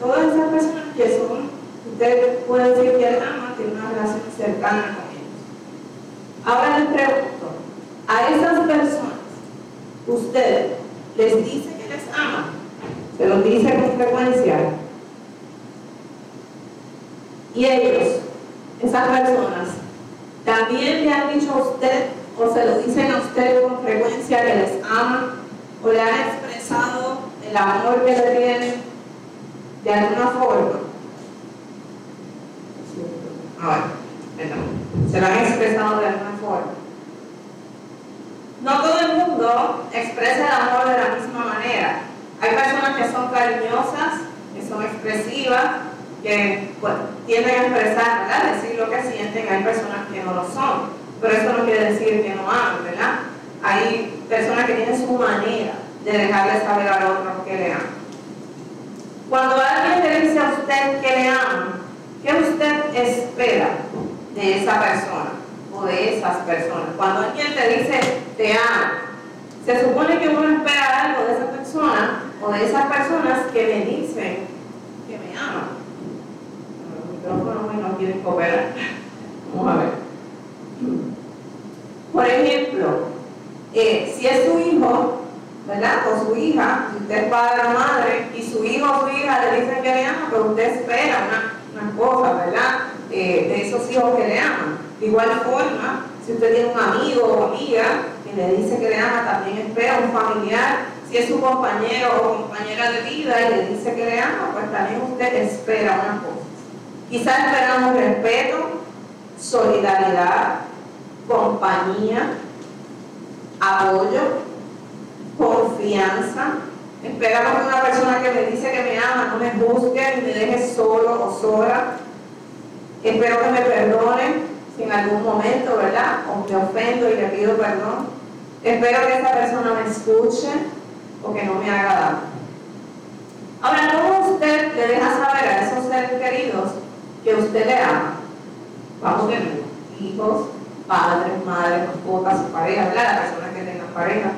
Todas esas personas que son, usted puede decir que ama, tiene una relación cercana con ellos. Ahora les pregunto, a esas personas, usted les dice que les ama, se lo dice con frecuencia, y ellos, esas personas, también le han dicho a usted o se lo dicen a usted con frecuencia que les aman o le han expresado el amor que le tienen de alguna forma. A ver, se lo han expresado de alguna forma. No todo el mundo expresa el amor de la misma manera. Hay personas que son cariñosas, que son expresivas, que pues, tienden a expresar, ¿verdad? decir lo que sienten, hay personas que no lo son. Pero eso no quiere decir que no aman, ¿verdad? Hay personas que tienen su manera de dejarle saber al otro que le aman. Cuando alguien le dice a usted que le ama, ¿qué usted espera de esa persona o de esas personas? Cuando alguien te dice te amo, se supone que uno espera algo de esa persona o de esas personas que me dicen que me aman. El micrófono no quiere cooperar. Vamos a ver. Por ejemplo, eh, si es su hijo, ¿verdad? O su hija, si usted es padre o madre, y su hijo o su hija le dicen que le ama, pero usted espera una, una cosa, ¿verdad? Eh, de esos hijos que le aman. De igual forma, si usted tiene un amigo o amiga que le dice que le ama, también espera un familiar. Si es su compañero o compañera de vida y le dice que le ama, pues también usted espera una cosa. Quizás esperamos respeto, solidaridad, compañía, apoyo, confianza. Esperamos que una persona que me dice que me ama no me juzgue ni me deje solo o sola. Espero que me perdone si en algún momento, ¿verdad? O me ofendo y le pido perdón. Espero que esa persona me escuche o que no me haga daño. Ahora, ¿cómo usted le deja saber a esos seres queridos que usted le ama? Vamos nuevo. Hijos, padres, madres, mascotas, su pareja, ¿verdad? La persona que tenga pareja.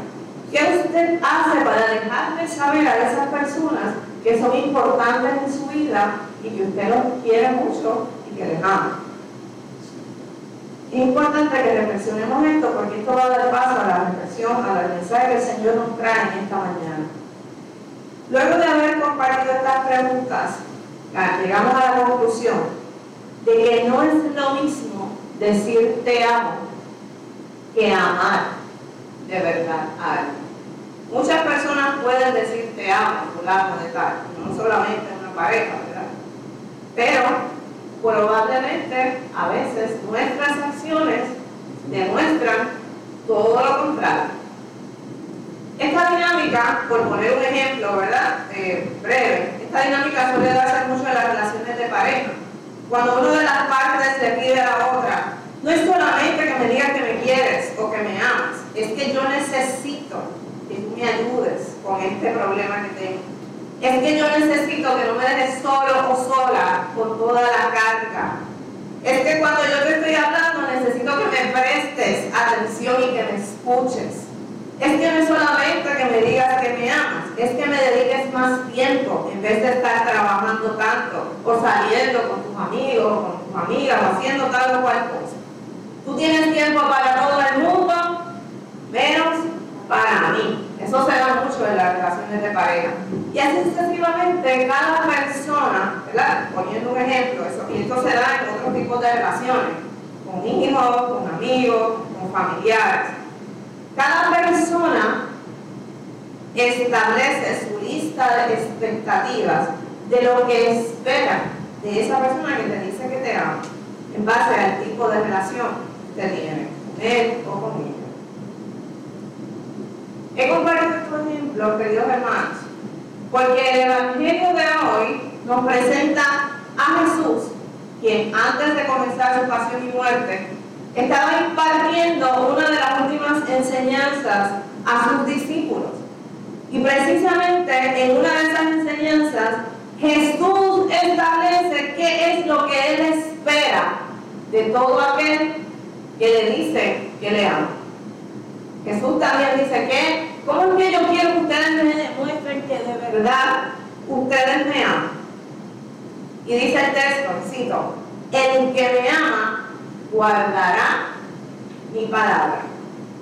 ¿Qué usted hace para dejarle saber a esas personas que son importantes en su vida y que usted los quiere mucho y que les ama? Es importante que reflexionemos esto porque esto va a dar paso a la reflexión, al mensaje que el Señor nos trae en esta mañana. Luego de haber compartido estas preguntas, llegamos a la conclusión de que no es lo mismo decir te amo que amar de verdad a alguien. Muchas personas pueden decir te amo, fulano de tal, no solamente una pareja, ¿verdad? Pero probablemente a veces nuestras acciones demuestran todo lo contrario. Esta dinámica, por poner un ejemplo, ¿verdad? Eh, breve, esta dinámica suele darse mucho en las relaciones de pareja. Cuando una de las partes le pide a la otra, no es solamente que me digas que me quieres o que me amas, es que yo necesito me ayudes con este problema que tengo. Es que yo necesito que no me dejes solo o sola con toda la carga. Es que cuando yo te estoy hablando necesito que me prestes atención y que me escuches. Es que no es solamente que me digas que me amas, es que me dediques más tiempo en vez de estar trabajando tanto o saliendo con tus amigos, con tus amigas o haciendo tal o cual cosa. Tú tienes tiempo para todo el mundo, menos para mí. Eso se da mucho en las relaciones de pareja. Y así sucesivamente, cada persona, ¿verdad? Poniendo un ejemplo, eso, y esto se da en otros tipos de relaciones, con hijos, con amigos, con familiares cada persona establece su lista de expectativas de lo que espera de esa persona que te dice que te ama, en base al tipo de relación que tiene con él o con ella. He compartido estos ejemplos, queridos hermanos, porque el Evangelio de hoy nos presenta a Jesús, quien antes de comenzar su pasión y muerte, estaba impartiendo una de las últimas enseñanzas a sus discípulos. Y precisamente en una de esas enseñanzas, Jesús establece qué es lo que Él espera de todo aquel que le dice que le ama. Jesús también dice que, ¿cómo es que yo quiero que ustedes me demuestren que de verdad ustedes me aman. Y dice el texto, cito, el que me ama guardará mi palabra.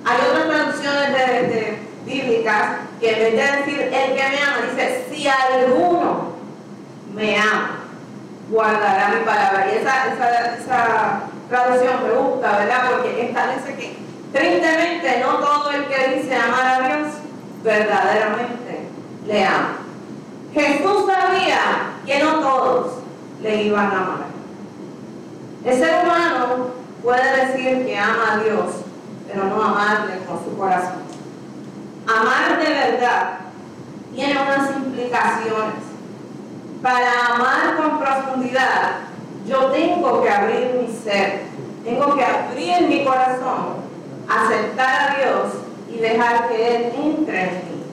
Hay otras traducciones de, bíblicas que en vez de decir el que me ama, dice si alguno me ama, guardará mi palabra. Y esa, esa, esa traducción me gusta, ¿verdad? Porque establece que tristemente no todo el que dice amar a Dios verdaderamente le ama. Jesús sabía que no todos le iban a amar. El ser humano puede decir que ama a Dios, pero no amarle con su corazón. Amar de verdad tiene unas implicaciones. Para amar con profundidad, yo tengo que abrir mi ser, tengo que abrir mi corazón, aceptar a Dios y dejar que Él entre en mí.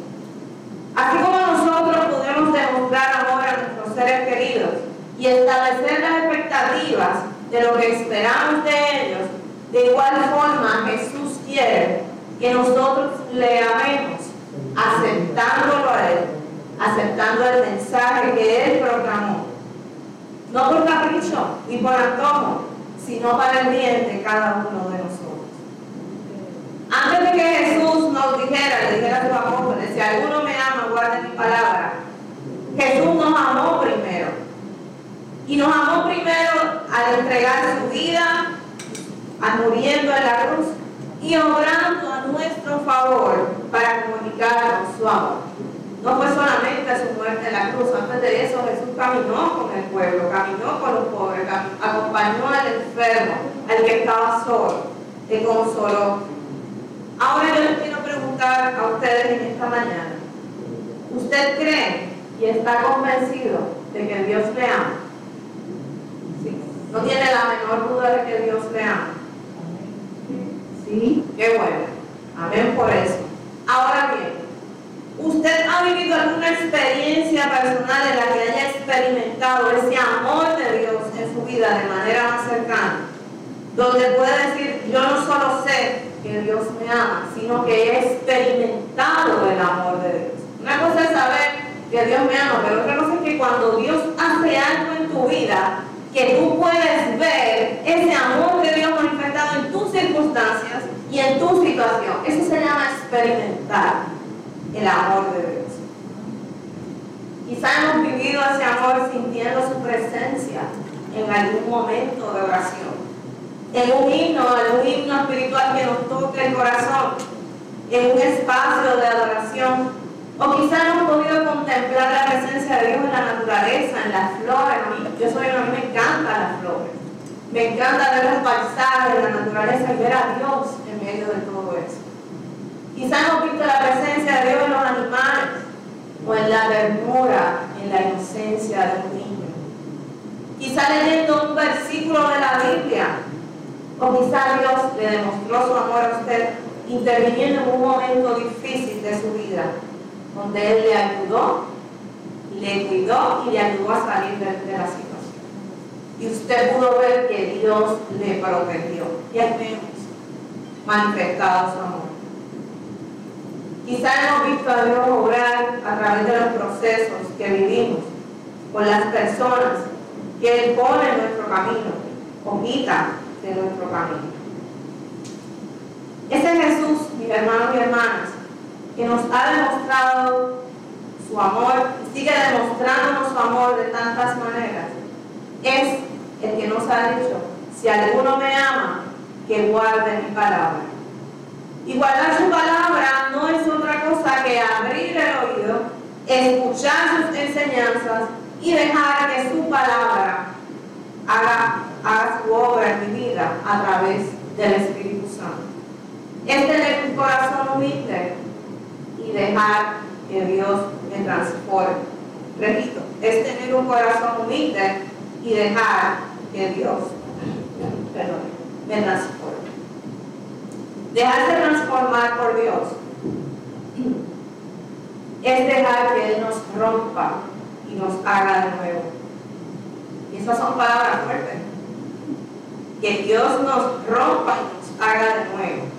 Así como nosotros podemos demostrar amor a nuestros seres queridos y establecer las expectativas de lo que esperamos de ellos, de igual forma Jesús quiere que nosotros le amemos, aceptándolo a Él, aceptando el mensaje que Él proclamó. No por capricho ni por antojo, sino para el bien de cada uno de. Antes de que Jesús nos dijera, le dijera a sus apóstoles, si alguno me ama, guarde mi palabra, Jesús nos amó primero. Y nos amó primero al entregar su vida, al muriendo en la cruz y obrando a nuestro favor para comunicarnos su amor. No fue solamente su muerte en la cruz, antes de eso Jesús caminó con el pueblo, caminó con los pobres, acompañó al enfermo, al que estaba solo, le consoló. Ahora yo les quiero preguntar a ustedes en esta mañana, ¿usted cree y está convencido de que Dios le ama? Sí. ¿No tiene la menor duda de que Dios le ama? Sí, qué bueno. Amén por eso. Ahora bien, ¿usted ha vivido alguna experiencia personal en la que haya experimentado ese amor de Dios en su vida de manera más cercana? Donde puede decir, yo no solo sé que Dios me ama, sino que he experimentado el amor de Dios. Una cosa es saber que Dios me ama, pero otra cosa es que cuando Dios hace algo en tu vida, que tú puedes ver ese amor de Dios manifestado en tus circunstancias y en tu situación. Eso se llama experimentar el amor de Dios. Quizá hemos vivido ese amor sintiendo su presencia en algún momento de oración. En un himno, en un himno espiritual que nos toque el corazón, en un espacio de adoración o quizá no hemos podido contemplar la presencia de Dios en la naturaleza, en las flores. Yo soy, a mí me encantan las flores. Me encanta ver los paisajes, la naturaleza y ver a Dios en medio de todo eso. Quizá hemos visto la presencia de Dios en los animales o en la ternura, en la inocencia de un niño. Quizá leyendo un versículo de la Biblia Dios le demostró su amor a usted interviniendo en un momento difícil de su vida donde Él le ayudó, le cuidó y le ayudó a salir de, la situación. Y usted pudo ver que Dios le protegió. Y al menos manifestado su amor. Quizá hemos visto a Dios obrar a través de los procesos que vivimos, con las personas que Él pone en nuestro camino o quita de nuestro camino. Ese Jesús, mis hermanos y hermanas, que nos ha demostrado su amor y sigue demostrándonos su amor de tantas maneras, es el que nos ha dicho, si alguno me ama, que guarde mi palabra. Y guardar su palabra no es otra cosa que abrir el oído, escuchar sus enseñanzas y dejar que su palabra haga, haga su obra en mi vida a través del Espíritu Santo. Es tener un corazón humilde y dejar que Dios me transforme. Repito, es tener un corazón humilde y dejar que Dios perdón, me transforme. Dejarse transformar por Dios es dejar que Él nos rompa y nos haga de nuevo. Son palabras fuertes. Que Dios nos rompa y nos haga de nuevo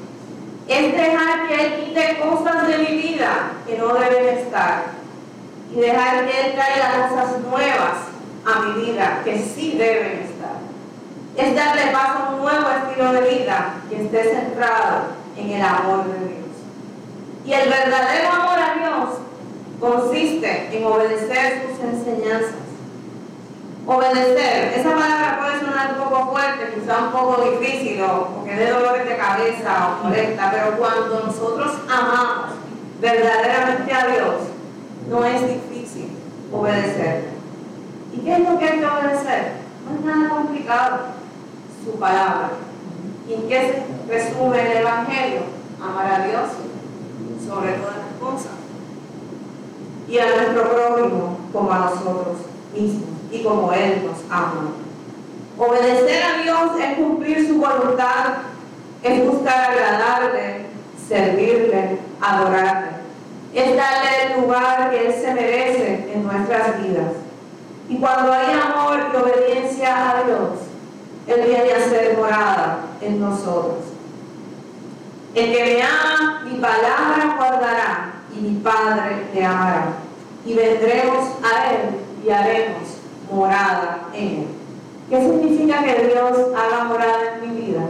es dejar que Él quite cosas de mi vida que no deben estar. y dejar que Él traiga cosas nuevas a mi vida que sí deben estar. Es darle paso a un nuevo estilo de vida que esté centrado en el amor de Dios. Y el verdadero amor a Dios consiste en obedecer sus enseñanzas. Obedecer, esa palabra puede sonar un poco fuerte, quizá un poco difícil o que dé dolores de cabeza o molesta, pero cuando nosotros amamos verdaderamente a Dios, no es difícil obedecer. ¿Y qué es lo que hay que obedecer? No es nada complicado, su palabra. ¿Y qué se resume el Evangelio? Amar a Dios sobre todas las cosas y a nuestro prójimo como a nosotros mismos y como Él nos ama. Obedecer a Dios es cumplir su voluntad, es buscar agradarle, servirle, adorarle. Es darle el lugar que Él se merece en nuestras vidas. Y cuando hay amor y obediencia a Dios, Él viene a ser morada en nosotros. El que me ama, mi palabra guardará, y mi Padre le amará. Y vendremos a Él y haremos morada en Él. ¿Qué significa que Dios haga morada en mi vida?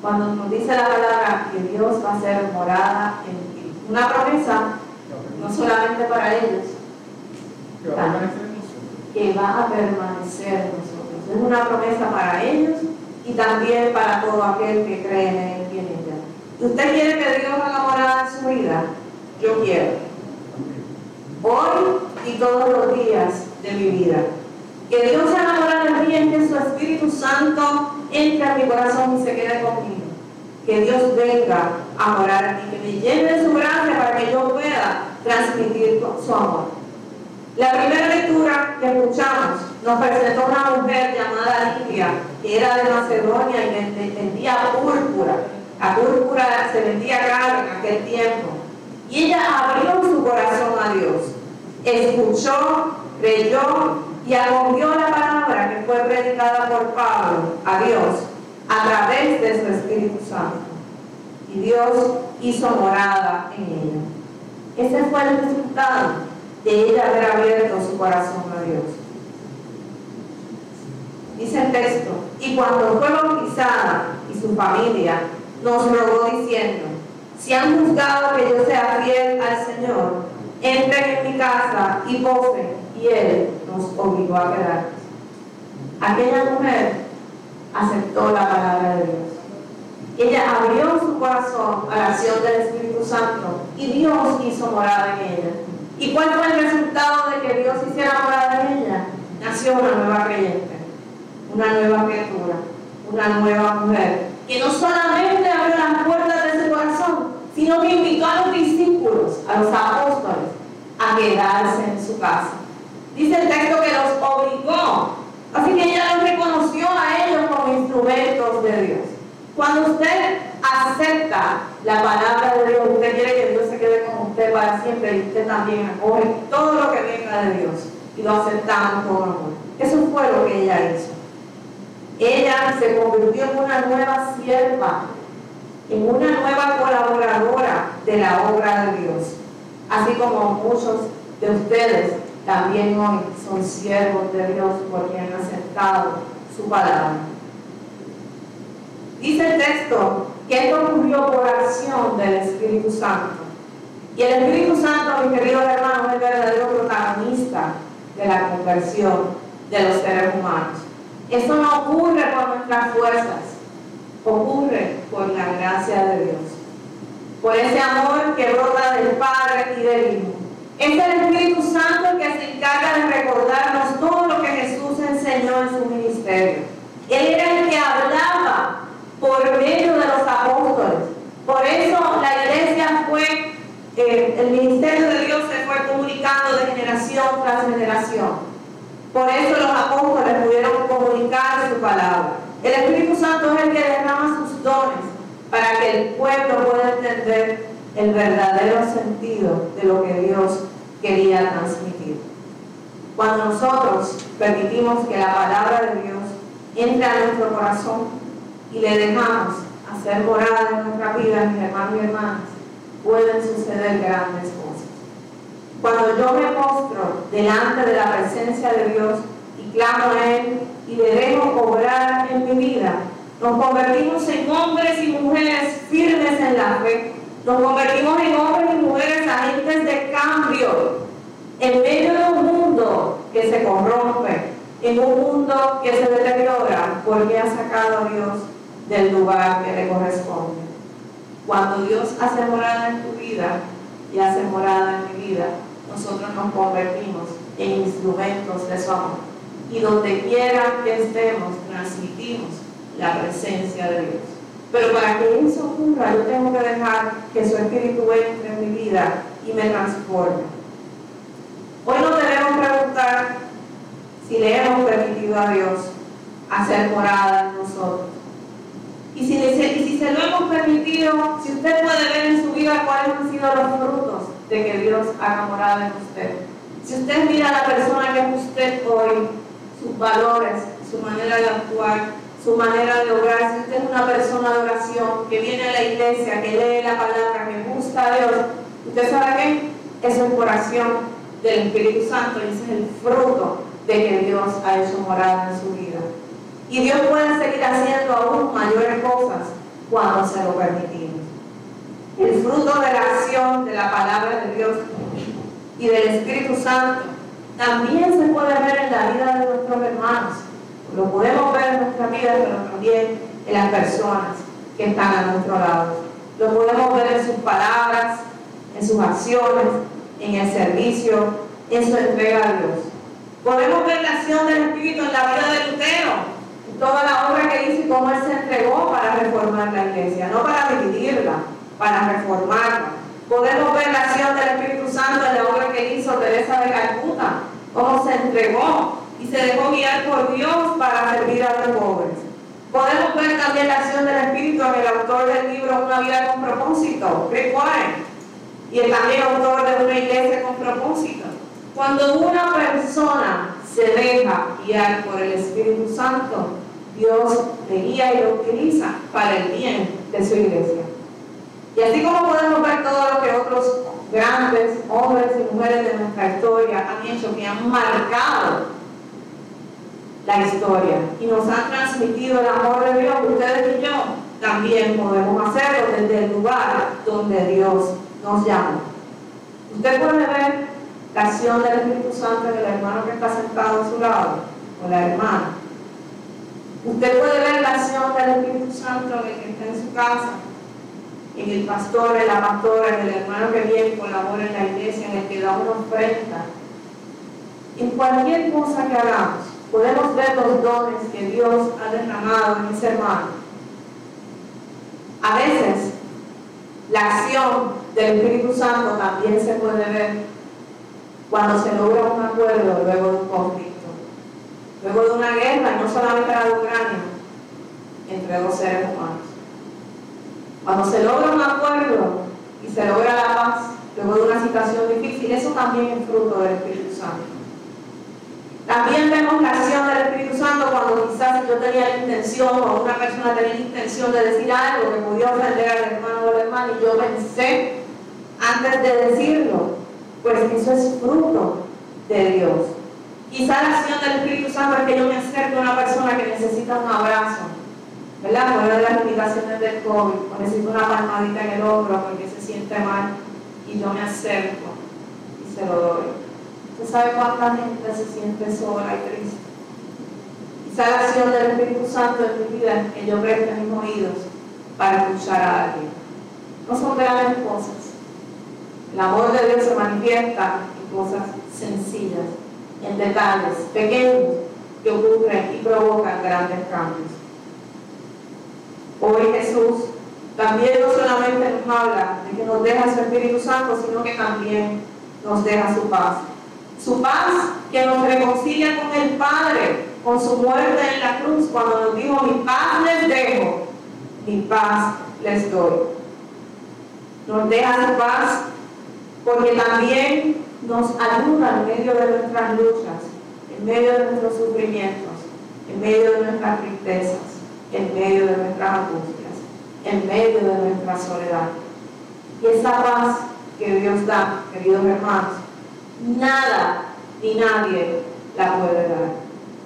Cuando nos dice la palabra que Dios va a ser morada en ti. Una promesa, no solamente para ellos, que va a permanecer en nosotros. Es una promesa para ellos y también para todo aquel que cree en Él y en ella. ¿Usted quiere que Dios haga morada en su vida? Yo quiero. Hoy y todos los días de mi vida. Que Dios haga morada en mí, que su Espíritu Santo entre a mi corazón y se quede conmigo. Que Dios venga a morar en mí, que me llene de su gracia para que yo pueda transmitir su amor. La primera lectura que escuchamos nos presentó una mujer llamada Lidia, que era de Macedonia y vendía púrpura. La púrpura se vendía caro en aquel tiempo. Y ella abrió su corazón a Dios. Escuchó, creyó y acogió la palabra que fue predicada por Pablo a Dios a través de su Espíritu Santo. Y Dios hizo morada en ella. Ese fue el resultado de ella haber abierto su corazón a Dios. Dice el texto, y cuando fue bautizada y su familia nos rogó diciendo, si han juzgado que yo sea fiel al Señor, entren en mi casa y posen, él nos obligó a quedar. Aquella mujer aceptó la palabra de Dios. Ella abrió su corazón a la acción del Espíritu Santo y Dios hizo morada en ella. ¿Y cuál fue el resultado de que Dios hiciera morada en ella? Nació una nueva creyente, una nueva criatura, una nueva mujer, que no solamente abrió las puertas de su corazón, sino que invitó a los discípulos, a los apóstoles, a quedarse en su casa. Dice el texto que los obligó. Así que ella los reconoció a ellos como instrumentos de Dios. Cuando usted acepta la palabra de Dios, usted quiere que Dios se quede con usted para siempre y usted también acoge todo lo que venga de Dios y lo aceptamos con amor. Eso fue lo que ella hizo. Ella se convirtió en una nueva sierva, en una nueva colaboradora de la obra de Dios. Así como muchos de ustedes también hoy son siervos de Dios porque han aceptado su palabra. Dice el texto que esto ocurrió por acción del Espíritu Santo. Y el Espíritu Santo, mis queridos hermanos, es el verdadero protagonista de la conversión de los seres humanos. Esto no ocurre por nuestras fuerzas, ocurre por la gracia de Dios. Por ese amor que brota del Padre y del Hijo. Es el Espíritu Santo el que se encarga de recordarnos todo lo que Jesús enseñó en su ministerio. Él era el que hablaba por medio de los apóstoles. Por eso la iglesia fue, eh, el ministerio de Dios se fue comunicando de generación tras generación. Por eso los apóstoles pudieron comunicar su palabra. El Espíritu Santo es el que derrama sus dones para que el pueblo pueda entender el verdadero sentido de lo que Dios quería transmitir. Cuando nosotros permitimos que la palabra de Dios entre a nuestro corazón, y le dejamos hacer morada en nuestra vida, mis hermanos y hermanas, pueden suceder grandes cosas. Cuando yo me postro delante de la presencia de Dios y clamo a Él y le dejo obrar en mi vida, nos convertimos en hombres y mujeres firmes en la fe. Nos convertimos en hombres y mujeres agentes de cambio en medio de un mundo que se corrompe, en un mundo que se deteriora, porque ha sacado a Dios del lugar que le corresponde. Cuando Dios hace morada en tu vida y hace morada en mi vida, nosotros nos convertimos en instrumentos de su amor. Y donde quiera que estemos, transmitimos la presencia de Dios. Pero para que eso ocurra, yo tengo que dejar que su Espíritu entre en mi vida y me transforme. Hoy nos debemos preguntar si le hemos permitido a Dios hacer morada en nosotros. Y si, y si se lo hemos permitido, si usted puede ver en su vida cuáles han sido los frutos de que Dios haga morada en usted. Si usted mira a la persona que es usted hoy, sus valores, su manera de actuar, su manera de obrar, si usted es una persona de oración, que viene a la iglesia, que lee la palabra, que busca a Dios, ¿usted sabe qué? Eso es oración del Espíritu Santo y ese es el fruto de que Dios ha hecho morada en su vida. Y Dios puede seguir haciendo aún mayores cosas cuando se lo permitimos. El fruto de la acción de la palabra de Dios y del Espíritu Santo también se puede ver en la vida de nuestros hermanos. Lo podemos ver en nuestra vida, pero también en las personas que están a nuestro lado. Lo podemos ver en sus palabras, en sus acciones, en el servicio, en su entrega a Dios. Podemos ver la acción del Espíritu en la vida de Lutero, en toda la obra que hizo y cómo él se entregó para reformar la iglesia, no para dividirla, para reformarla. Podemos ver la acción del Espíritu Santo en la obra que hizo Teresa de Calcuta, cómo se entregó y se dejó guiar por Dios para servir a los pobres. Podemos ver también la acción del Espíritu en el autor del libro Una vida con propósito, Rick Warren, y el también autor de una iglesia con propósito. Cuando una persona se deja guiar por el Espíritu Santo, Dios le guía y lo utiliza para el bien de su iglesia. Y así como podemos ver todo lo que otros grandes hombres y mujeres de nuestra historia han hecho, que han marcado la historia y nos han transmitido el amor de Dios, ustedes y yo también podemos hacerlo desde el lugar donde Dios nos llama. Usted puede ver la acción del Espíritu Santo en el hermano que está sentado a su lado, o la hermana. Usted puede ver la acción del Espíritu Santo en el que está en su casa, en el pastor, en la pastora, en el hermano que viene colabora en la iglesia, en el que da una ofrenda. En cualquier cosa que hagamos, podemos ver los dones que Dios ha derramado en ese hermano. A veces, la acción del Espíritu Santo también se puede ver cuando se logra un acuerdo luego de un conflicto, luego de una guerra, no solamente la de Ucrania, entre dos seres humanos. Cuando se logra un acuerdo y se logra la paz luego de una situación difícil, eso también es fruto del Espíritu Santo. También vemos la acción del Espíritu Santo quizás yo tenía la intención o una persona tenía la intención de decir algo que podía ofender al hermano o al hermano y yo pensé antes de decirlo, pues eso es fruto de Dios. Quizá la acción del Espíritu Santo es que yo me acerque a una persona que necesita un abrazo, ¿verdad? Por de las limitaciones del COVID, o necesita una palmadita en el hombro porque se siente mal, y yo me acerco y se lo doy. ¿Usted sabe cuánta gente se siente sola y triste? Quizá la acción del Espíritu Santo en mi vida que yo preste mis oídos para escuchar a alguien. No son grandes cosas el amor de Dios se manifiesta en cosas sencillas, en detalles pequeños que ocurren y provocan grandes cambios. Hoy Jesús también no solamente nos habla de que nos deja su Espíritu Santo, sino que también nos deja su paz. Su paz que nos reconcilia con el Padre, con su muerte en la cruz, cuando nos dijo, mi paz les dejo, mi paz les doy. Nos deja su paz porque también nos ayuda en medio de nuestras luchas, en medio de nuestros sufrimientos, en medio de nuestras tristezas, en medio de nuestras angustias, en medio de nuestra soledad. Y esa paz que Dios da, queridos hermanos, Nada ni nadie la puede dar.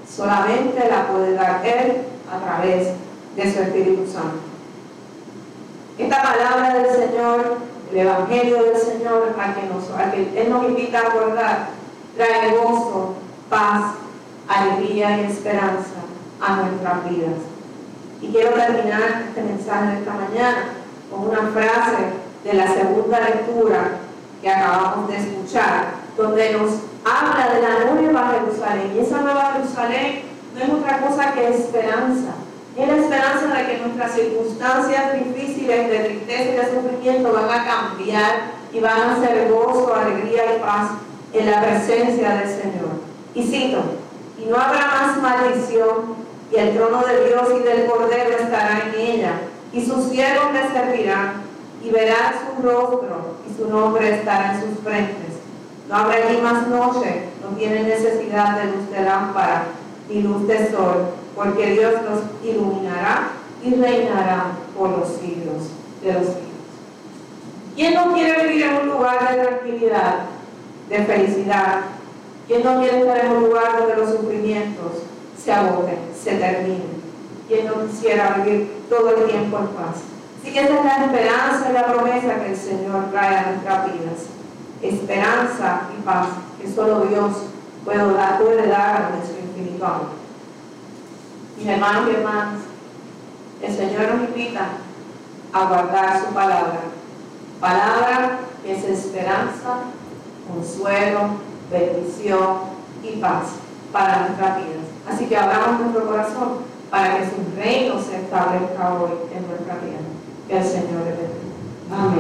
Solamente la puede dar Él a través de su Espíritu Santo. Esta palabra del Señor, el Evangelio del Señor, a que, nos, a que Él nos invita a guardar, trae gozo, paz, alegría y esperanza a nuestras vidas. Y quiero terminar este mensaje de esta mañana con una frase de la segunda lectura que acabamos de escuchar, donde nos habla de la nueva Jerusalén. Y esa nueva Jerusalén no es otra cosa que esperanza. Es la esperanza de que nuestras circunstancias difíciles de tristeza y de sufrimiento van a cambiar y van a ser gozo, alegría y paz en la presencia del Señor. Y cito, y no habrá más maldición, y el trono de Dios y del Cordero estará en ella, y sus siervos le servirán, y verán su rostro, y su nombre estará en sus frentes. No habrá allí más noche, no tienen necesidad de luz de lámpara, ni luz de sol, porque Dios los iluminará y reinará por los siglos de los siglos. ¿Quién no quiere vivir en un lugar de tranquilidad, de felicidad? ¿Quién no quiere estar en un lugar donde los sufrimientos se agoten, se terminen? ¿Quién no quisiera vivir todo el tiempo en paz? Así que esa es la esperanza y la promesa que el Señor trae a nuestras vidas. Esperanza y paz que solo Dios puede dar, puede dar a nuestro infinito amor. Mis hermanos y hermanas, el Señor nos invita a guardar su palabra. Palabra que es esperanza, consuelo, bendición y paz para nuestras vidas. Así que abramos nuestro corazón para que su reino se establezca hoy en nuestra vida. Que el Señor le bendiga. Amén.